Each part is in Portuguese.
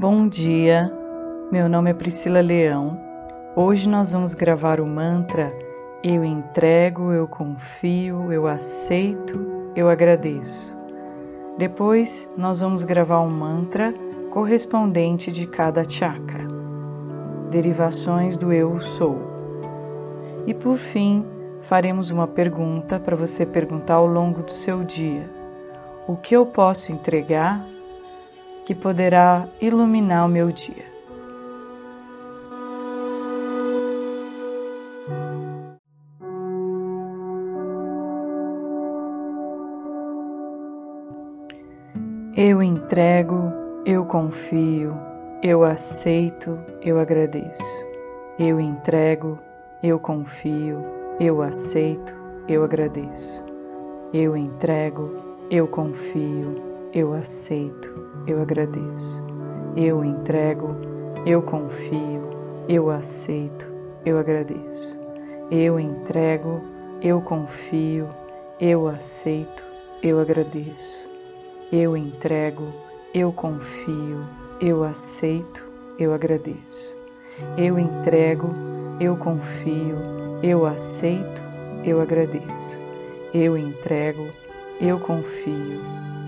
Bom dia, meu nome é Priscila Leão. Hoje nós vamos gravar o mantra Eu entrego, eu confio, eu aceito, eu agradeço. Depois nós vamos gravar um mantra correspondente de cada chakra, derivações do Eu Sou. E por fim, faremos uma pergunta para você perguntar ao longo do seu dia: O que eu posso entregar que poderá iluminar o meu dia. Eu entrego, eu confio, eu aceito, eu agradeço. Eu entrego, eu confio, eu aceito, eu agradeço. Eu entrego, eu confio, eu aceito, eu agradeço. Eu entrego, eu confio, eu aceito, eu agradeço. Eu entrego, eu confio, eu aceito, eu agradeço. Eu entrego, eu confio, eu aceito, eu agradeço. Eu entrego, eu confio, eu aceito, eu agradeço. Eu entrego, eu confio,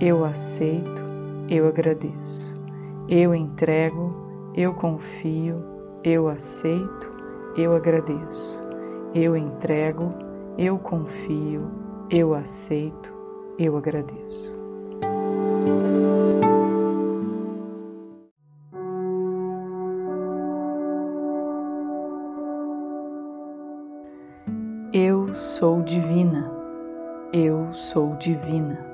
eu aceito, eu agradeço. Eu entrego, eu confio, eu aceito, eu agradeço. Eu entrego, eu confio, eu aceito, eu agradeço. Eu sou divina. Eu sou divina.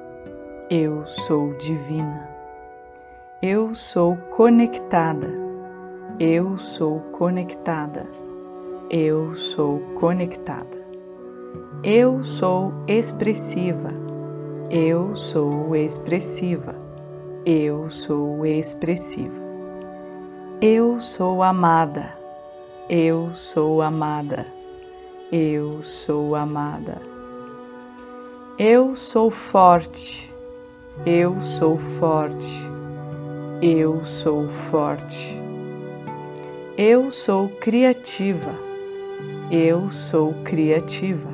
Eu sou divina. Eu sou conectada. Eu sou conectada. Eu sou conectada. Eu sou expressiva. Eu sou expressiva. Eu sou expressiva. Eu sou amada. Eu sou amada. Eu sou amada. Eu sou forte. Eu sou forte. Eu sou forte. Eu sou criativa. Eu sou criativa.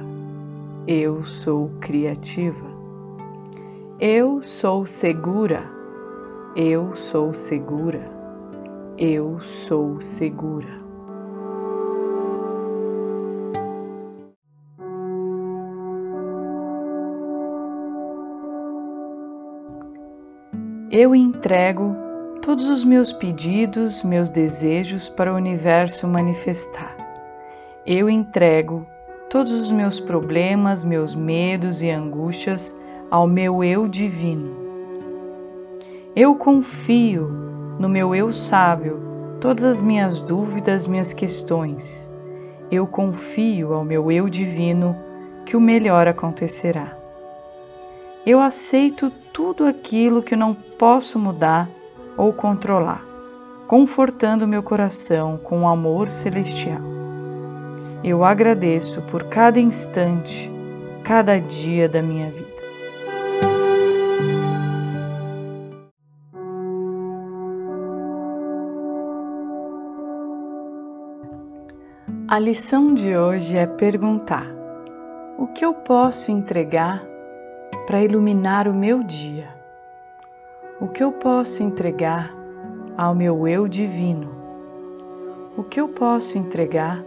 Eu sou criativa. Eu sou segura. Eu sou segura. Eu sou segura. Eu entrego todos os meus pedidos, meus desejos para o universo manifestar. Eu entrego todos os meus problemas, meus medos e angústias ao meu eu divino. Eu confio no meu eu sábio todas as minhas dúvidas, minhas questões. Eu confio ao meu eu divino que o melhor acontecerá. Eu aceito tudo aquilo que não posso mudar ou controlar, confortando meu coração com o amor celestial. Eu agradeço por cada instante, cada dia da minha vida. A lição de hoje é perguntar: o que eu posso entregar para iluminar o meu dia? O que eu posso entregar ao meu eu divino? O que eu posso entregar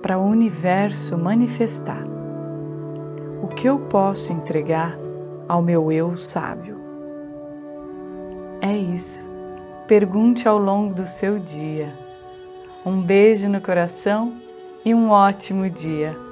para o universo manifestar? O que eu posso entregar ao meu eu sábio? É isso. Pergunte ao longo do seu dia. Um beijo no coração e um ótimo dia.